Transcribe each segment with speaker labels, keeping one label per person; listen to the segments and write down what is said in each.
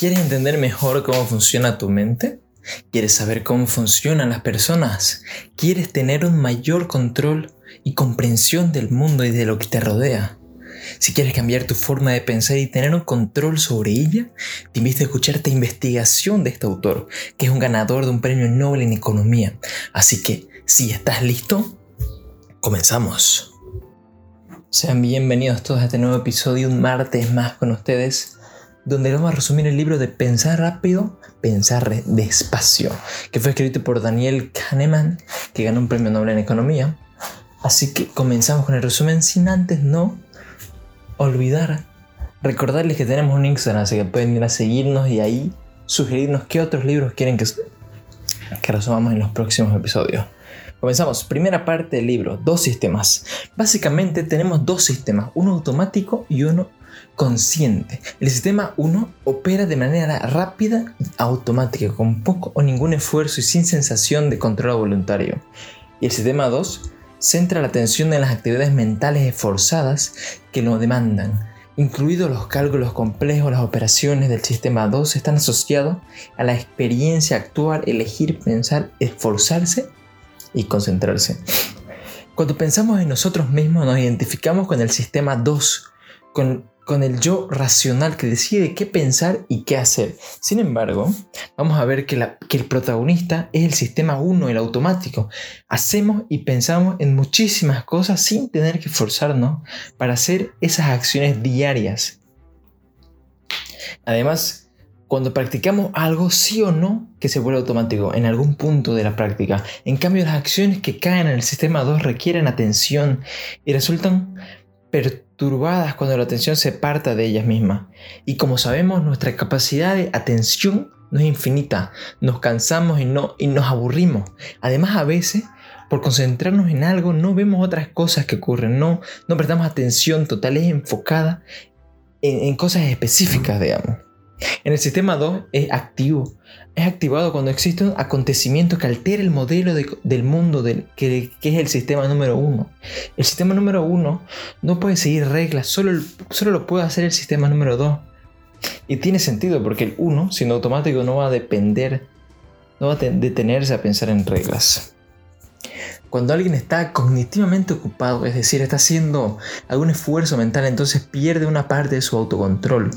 Speaker 1: ¿Quieres entender mejor cómo funciona tu mente? ¿Quieres saber cómo funcionan las personas? ¿Quieres tener un mayor control y comprensión del mundo y de lo que te rodea? Si quieres cambiar tu forma de pensar y tener un control sobre ella, te invito a escuchar esta investigación de este autor, que es un ganador de un premio Nobel en Economía. Así que, si estás listo, comenzamos. Sean bienvenidos todos a este nuevo episodio, un martes más con ustedes donde vamos a resumir el libro de Pensar rápido, pensar despacio, que fue escrito por Daniel Kahneman, que ganó un premio Nobel en Economía. Así que comenzamos con el resumen sin antes no olvidar recordarles que tenemos un Instagram, así que pueden ir a seguirnos y ahí sugerirnos qué otros libros quieren que, que resumamos en los próximos episodios. Comenzamos. Primera parte del libro, dos sistemas. Básicamente tenemos dos sistemas, uno automático y uno consciente. El sistema 1 opera de manera rápida automática, con poco o ningún esfuerzo y sin sensación de control voluntario. Y el sistema 2 centra la atención en las actividades mentales esforzadas que lo demandan. Incluidos los cálculos complejos, las operaciones del sistema 2 están asociados a la experiencia actual, elegir, pensar, esforzarse y concentrarse. Cuando pensamos en nosotros mismos nos identificamos con el sistema 2, con con el yo racional que decide qué pensar y qué hacer. Sin embargo, vamos a ver que, el protagonista es el sistema 1, el automático. Hacemos y pensamos en muchísimas cosas sin tener que forzarnos para hacer esas acciones diarias. Además, cuando practicamos algo, sí o no, que se vuelve automático en algún punto de la práctica. En cambio, las acciones que caen en el sistema 2 requieren atención y resultan perturbadas cuando la atención se parta de ellas mismas. Y como sabemos, nuestra capacidad de atención no es infinita. Nos cansamos y, no, y nos aburrimos. Además, a veces, por concentrarnos en algo, no vemos otras cosas que ocurren. No, no prestamos atención total, es enfocada en, en cosas específicas, digamos. En el sistema 2 es activo. Es activado cuando existe un acontecimiento que altera el modelo del mundo que, es el sistema número 1. El sistema número 1 no puede seguir reglas, solo, solo lo puede hacer el sistema número 2. Y tiene sentido porque el 1, siendo automático, no va a depender, no va a detenerse a pensar en reglas. Cuando alguien está cognitivamente ocupado, es decir, está haciendo algún esfuerzo mental, entonces pierde una parte de su autocontrol.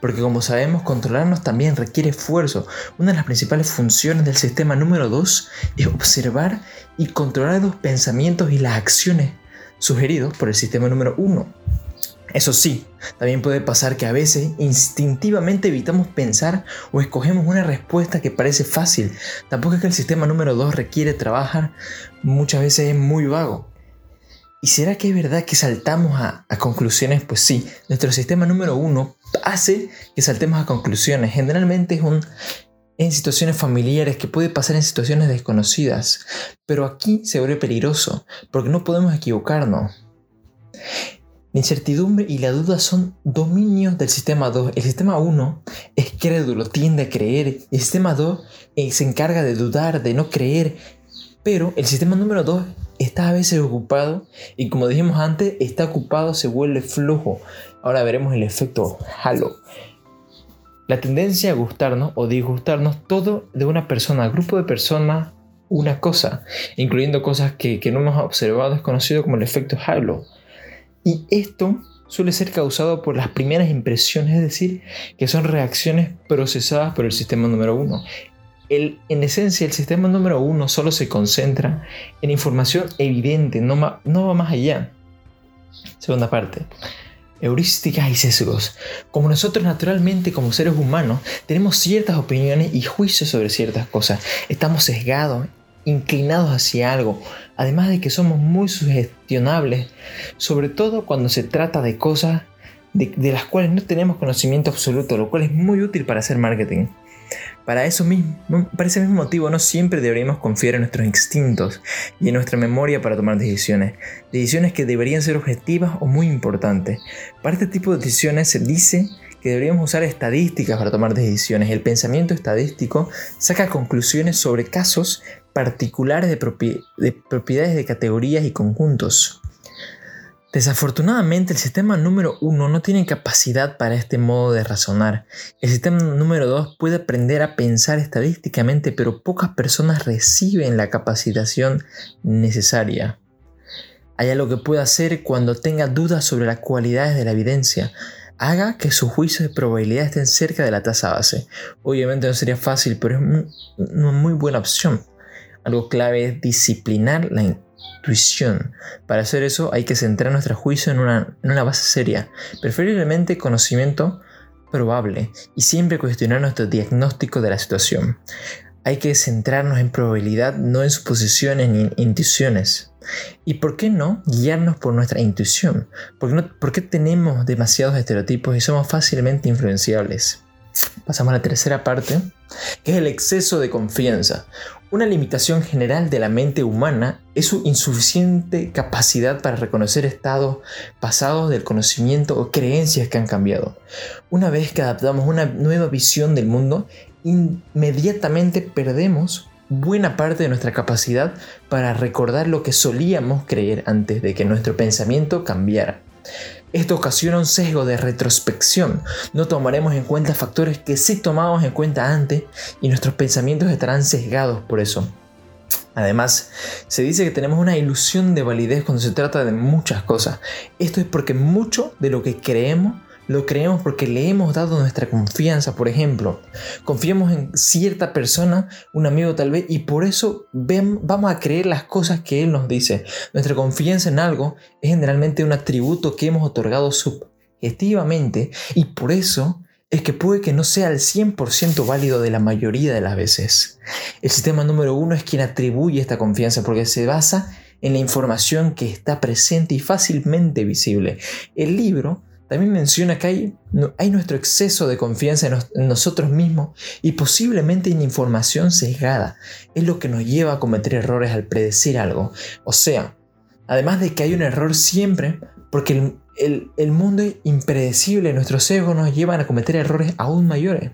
Speaker 1: Porque como sabemos, controlarnos también requiere esfuerzo. Una de las principales funciones del sistema número 2 es observar y controlar los pensamientos y las acciones sugeridos por el sistema número 1. Eso sí, también puede pasar que a veces instintivamente evitamos pensar o escogemos una respuesta que parece fácil. Tampoco es que el sistema número 2 requiere trabajar, muchas veces es muy vago. ¿Y será que es verdad que saltamos a, conclusiones? Pues sí, nuestro sistema número 1 hace que saltemos a conclusiones. Generalmente es un, en situaciones familiares, que puede pasar en situaciones desconocidas. Pero aquí se vuelve peligroso, porque no podemos equivocarnos. La incertidumbre y la duda son dominios del sistema 2. El sistema 1 es crédulo, tiende a creer. El sistema 2 eh, se encarga de dudar, de no creer. Pero el sistema número 2 está a veces ocupado y como dijimos antes, está ocupado, se vuelve flojo. Ahora veremos el efecto halo. La tendencia a gustarnos o disgustarnos todo de una persona, grupo de personas, una cosa, incluyendo cosas que, que no hemos observado, es conocido como el efecto halo. Y esto suele ser causado por las primeras impresiones, es decir, que son reacciones procesadas por el sistema número uno. El, en esencia, el sistema número uno solo se concentra en información evidente, no, no va más allá. Segunda parte. Heurísticas y sesgos. Como nosotros naturalmente como seres humanos tenemos ciertas opiniones y juicios sobre ciertas cosas, estamos sesgados inclinados hacia algo, además de que somos muy sugestionables, sobre todo cuando se trata de cosas de, las cuales no tenemos conocimiento absoluto, lo cual es muy útil para hacer marketing. Para, eso mismo, para ese mismo motivo, no siempre deberíamos confiar en nuestros instintos y en nuestra memoria para tomar decisiones. Decisiones que deberían ser objetivas o muy importantes. Para este tipo de decisiones se dice que deberíamos usar estadísticas para tomar decisiones. El pensamiento estadístico saca conclusiones sobre casos particulares de, propiedades de categorías y conjuntos. Desafortunadamente el sistema número uno no tiene capacidad para este modo de razonar. El sistema número dos puede aprender a pensar estadísticamente, pero pocas personas reciben la capacitación necesaria. Hay algo que puede hacer cuando tenga dudas sobre las cualidades de la evidencia. Haga que sus juicios de probabilidad estén cerca de la tasa base. Obviamente no sería fácil, pero es una muy buena opción. Algo clave es disciplinar la intuición. Para hacer eso hay que centrar nuestro juicio en una, en una base seria, preferiblemente conocimiento probable, y siempre cuestionar nuestro diagnóstico de la situación. Hay que centrarnos en probabilidad, no en suposiciones ni intuiciones. ¿Y por qué no guiarnos por nuestra intuición? ¿Por qué, no, ¿Por qué tenemos demasiados estereotipos y somos fácilmente influenciables? Pasamos a la tercera parte, que es el exceso de confianza. Una limitación general de la mente humana es su insuficiente capacidad para reconocer estados pasados del conocimiento o creencias que han cambiado. Una vez que adaptamos una nueva visión del mundo, inmediatamente perdemos buena parte de nuestra capacidad para recordar lo que solíamos creer antes de que nuestro pensamiento cambiara. Esto ocasiona un sesgo de retrospección. No tomaremos en cuenta factores que sí tomamos en cuenta antes y nuestros pensamientos estarán sesgados por eso. Además, se dice que tenemos una ilusión de validez cuando se trata de muchas cosas. Esto es porque mucho de lo que creemos lo creemos porque le hemos dado nuestra confianza, por ejemplo. Confiamos en cierta persona, un amigo tal vez, y por eso vamos a creer las cosas que él nos dice. Nuestra confianza en algo es generalmente un atributo que hemos otorgado subjetivamente y por eso es que puede que no sea el 100% válido de la mayoría de las veces. El sistema número uno es quien atribuye esta confianza porque se basa en la información que está presente y fácilmente visible. El libro también menciona que hay, nuestro exceso de confianza en, nosotros mismos y posiblemente en información sesgada. Es lo que nos lleva a cometer errores al predecir algo. O sea, además de que hay un error siempre, porque el, el mundo es impredecible, nuestros sesgos nos llevan a cometer errores aún mayores.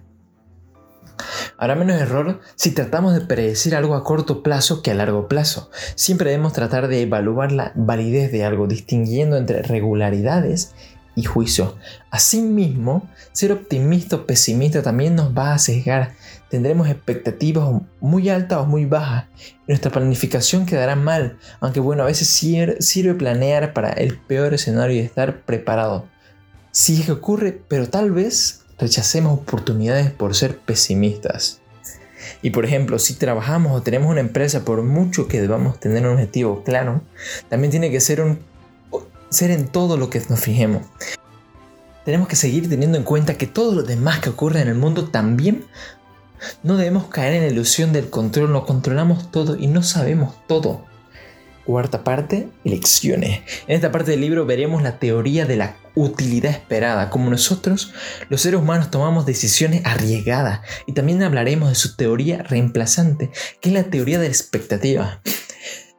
Speaker 1: Habrá menos error si tratamos de predecir algo a corto plazo que a largo plazo. Siempre debemos tratar de evaluar la validez de algo, distinguiendo entre regularidades y juicio. Asimismo, ser optimista o pesimista también nos va a sesgar. Tendremos expectativas muy altas o muy bajas. nuestra planificación quedará mal, aunque bueno, a veces sirve planear para el peor escenario y estar preparado. Si es que ocurre, pero tal vez rechacemos oportunidades por ser pesimistas. Y por ejemplo, si trabajamos o tenemos una empresa, por mucho que debamos tener un objetivo claro, también tiene que ser un ser en todo lo que nos fijemos. Tenemos que seguir teniendo en cuenta que todo lo demás que ocurre en el mundo también no debemos caer en la ilusión del control, no controlamos todo y no sabemos todo. Cuarta parte, elecciones. En esta parte del libro veremos la teoría de la utilidad esperada, como nosotros, los seres humanos, tomamos decisiones arriesgadas. Y también hablaremos de su teoría reemplazante, que es la teoría de la expectativa.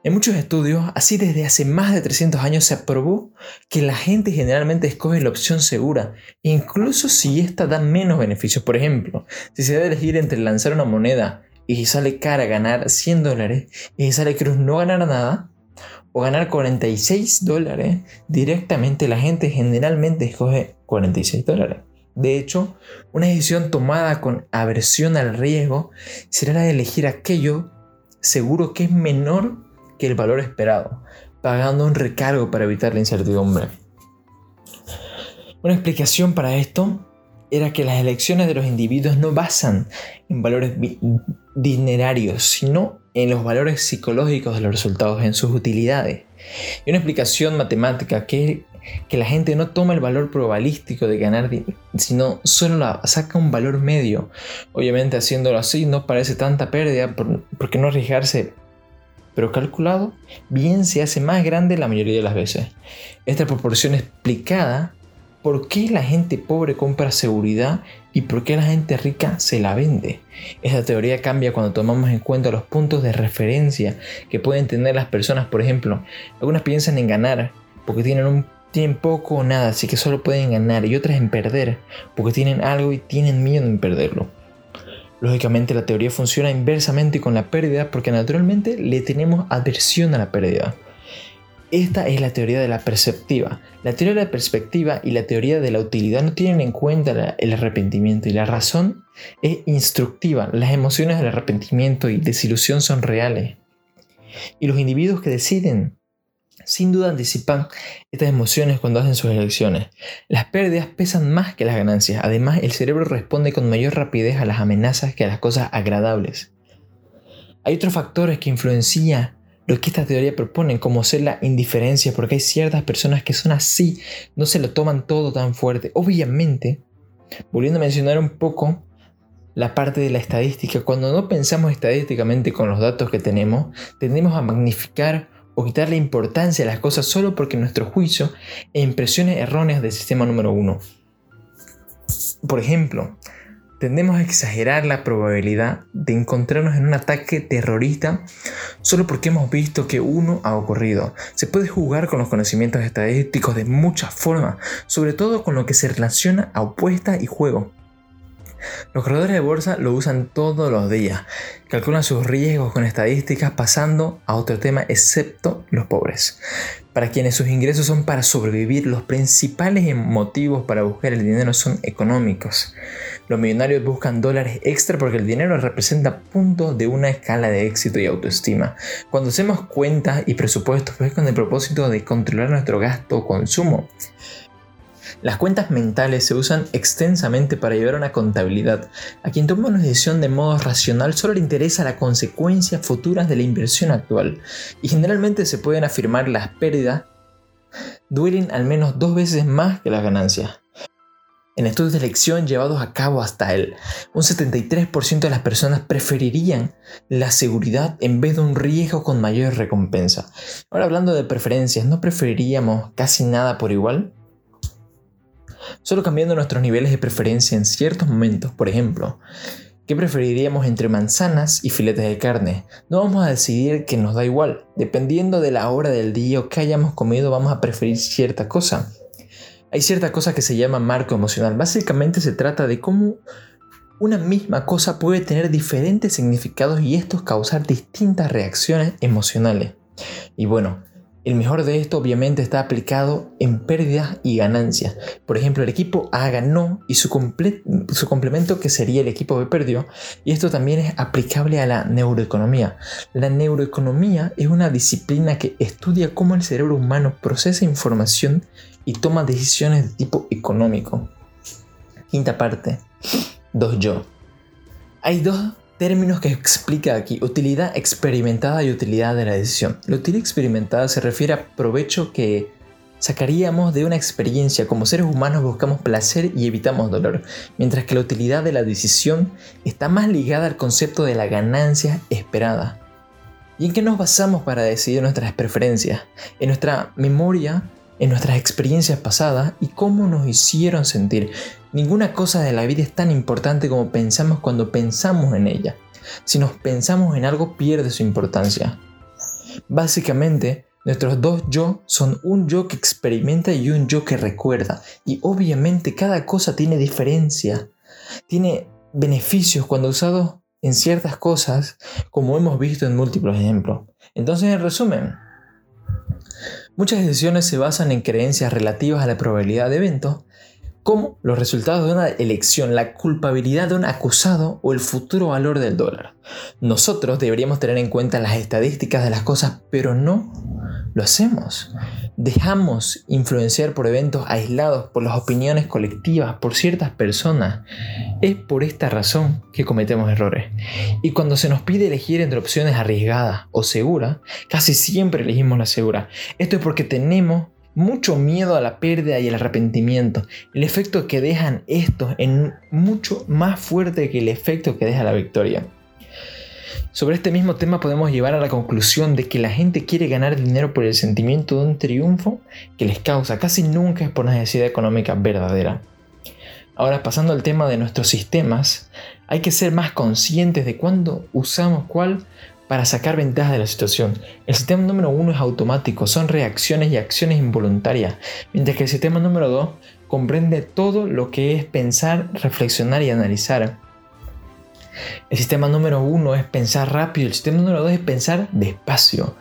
Speaker 1: En muchos estudios, así desde hace más de 300 años se aprobó que la gente generalmente escoge la opción segura, incluso si ésta da menos beneficios. Por ejemplo, si se debe elegir entre lanzar una moneda y sale cara ganar 100 dólares y sale cruz no ganar nada, o ganar 46 dólares, directamente la gente generalmente escoge 46 dólares. De hecho, una decisión tomada con aversión al riesgo será la de elegir aquello seguro que es menor que el valor esperado, pagando un recargo para evitar la incertidumbre. Una explicación para esto era que las elecciones de los individuos no basan en valores dinerarios, sino en los valores psicológicos de los resultados, en sus utilidades. Y una explicación matemática que, que la gente no toma el valor probabilístico de ganar, sino solo la, saca un valor medio. Obviamente haciéndolo así no parece tanta pérdida, porque no arriesgarse pero calculado, bien se hace más grande la mayoría de las veces. Esta proporción explicada por qué la gente pobre compra seguridad y por qué la gente rica se la vende. Esta teoría cambia cuando tomamos en cuenta los puntos de referencia que pueden tener las personas. Por ejemplo, algunas piensan en ganar porque tienen un tienen poco o nada, así que solo pueden ganar, y otras en perder, porque tienen algo y tienen miedo en perderlo. Lógicamente la teoría funciona inversamente con la pérdida porque naturalmente le tenemos aversión a la pérdida. Esta es la teoría de la perspectiva. La teoría de la perspectiva y la teoría de la utilidad no tienen en cuenta el arrepentimiento y la razón es instructiva. Las emociones del arrepentimiento y desilusión son reales. Y los individuos que deciden, sin duda anticipan estas emociones cuando hacen sus elecciones. Las pérdidas pesan más que las ganancias. Además, el cerebro responde con mayor rapidez a las amenazas que a las cosas agradables. Hay otros factores que influencian lo que esta teoría propone, como ser la indiferencia, porque hay ciertas personas que son así, no se lo toman todo tan fuerte. Obviamente, volviendo a mencionar un poco la parte de la estadística, cuando no pensamos estadísticamente con los datos que tenemos, tendemos a magnificar o quitarle importancia a las cosas solo porque nuestro juicio e impresiones erróneas del sistema número uno. Por ejemplo, tendemos a exagerar la probabilidad de encontrarnos en un ataque terrorista solo porque hemos visto que uno ha ocurrido. Se puede jugar con los conocimientos estadísticos de muchas formas, sobre todo con lo que se relaciona a opuesta y juego. Los corredores de bolsa lo usan todos los días, calculan sus riesgos con estadísticas pasando a otro tema excepto los pobres. Para quienes sus ingresos son para sobrevivir, los principales motivos para buscar el dinero son económicos. Los millonarios buscan dólares extra porque el dinero representa puntos de una escala de éxito y autoestima. Cuando hacemos cuentas y presupuestos es con el propósito de controlar nuestro gasto o consumo. Las cuentas mentales se usan extensamente para llevar una contabilidad. A quien toma una decisión de modo racional solo le interesa las consecuencias futuras de la inversión actual y generalmente se pueden afirmar las pérdidas duelen al menos dos veces más que las ganancias. En estudios de elección llevados a cabo hasta él, un 73% de las personas preferirían la seguridad en vez de un riesgo con mayor recompensa. Ahora hablando de preferencias, ¿no preferiríamos casi nada por igual? Solo cambiando nuestros niveles de preferencia en ciertos momentos, por ejemplo, ¿qué preferiríamos entre manzanas y filetes de carne? No vamos a decidir que nos da igual. Dependiendo de la hora del día o que hayamos comido, vamos a preferir cierta cosa. Hay cierta cosa que se llama marco emocional. Básicamente se trata de cómo una misma cosa puede tener diferentes significados y estos causar distintas reacciones emocionales. Y bueno, el mejor de esto obviamente está aplicado en pérdidas y ganancias. Por ejemplo, el equipo A ganó y su, su, complemento que sería el equipo B perdió. Y esto también es aplicable a la neuroeconomía. La neuroeconomía es una disciplina que estudia cómo el cerebro humano procesa información y toma decisiones de tipo económico. Quinta parte. Dos yo. Hay dos términos que explica aquí. Utilidad experimentada y utilidad de la decisión. La utilidad experimentada se refiere a provecho que sacaríamos de una experiencia. Como seres humanos buscamos placer y evitamos dolor, mientras que la utilidad de la decisión está más ligada al concepto de la ganancia esperada. ¿Y en qué nos basamos para decidir nuestras preferencias? En nuestra memoria en nuestras experiencias pasadas y cómo nos hicieron sentir. Ninguna cosa de la vida es tan importante como pensamos cuando pensamos en ella. Si nos pensamos en algo pierde su importancia. Básicamente, nuestros dos yo son un yo que experimenta y un yo que recuerda. Y obviamente cada cosa tiene diferencia. Tiene beneficios cuando usado en ciertas cosas, como hemos visto en múltiples ejemplos. Entonces, en resumen, Muchas decisiones se basan en creencias relativas a la probabilidad de eventos, como los resultados de una elección, la culpabilidad de un acusado o el futuro valor del dólar. Nosotros deberíamos tener en cuenta las estadísticas de las cosas, pero no lo hacemos. Dejamos influenciar por eventos aislados, por las opiniones colectivas, por ciertas personas. Es por esta razón que cometemos errores. Y cuando se nos pide elegir entre opciones arriesgadas o seguras, casi siempre elegimos la segura. Esto es porque tenemos mucho miedo a la pérdida y el arrepentimiento. El efecto que dejan estos es mucho más fuerte que el efecto que deja la victoria. Sobre este mismo tema podemos llevar a la conclusión de que la gente quiere ganar dinero por el sentimiento de un triunfo que les causa, casi nunca es por necesidad económica verdadera. Ahora pasando al tema de nuestros sistemas, hay que ser más conscientes de cuándo usamos cuál para sacar ventaja de la situación. El sistema número uno es automático, son reacciones y acciones involuntarias, mientras que el sistema número dos comprende todo lo que es pensar, reflexionar y analizar. El sistema número uno es pensar rápido, el sistema número dos es pensar despacio.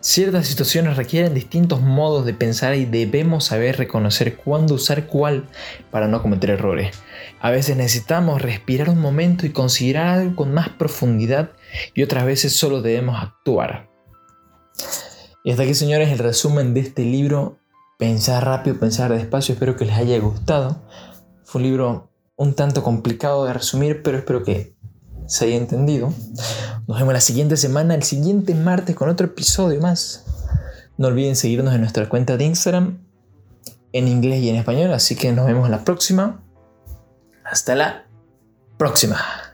Speaker 1: Ciertas situaciones requieren distintos modos de pensar y debemos saber reconocer cuándo usar cuál para no cometer errores. A veces necesitamos respirar un momento y considerar algo con más profundidad y otras veces solo debemos actuar. Y hasta aquí señores el resumen de este libro, Pensar rápido, pensar despacio, espero que les haya gustado. Fue un libro un tanto complicado de resumir, pero espero que se haya entendido. Nos vemos la siguiente semana, el siguiente martes, con otro episodio más. No olviden seguirnos en nuestra cuenta de Instagram, en inglés y en español, así que nos vemos la próxima. Hasta la próxima.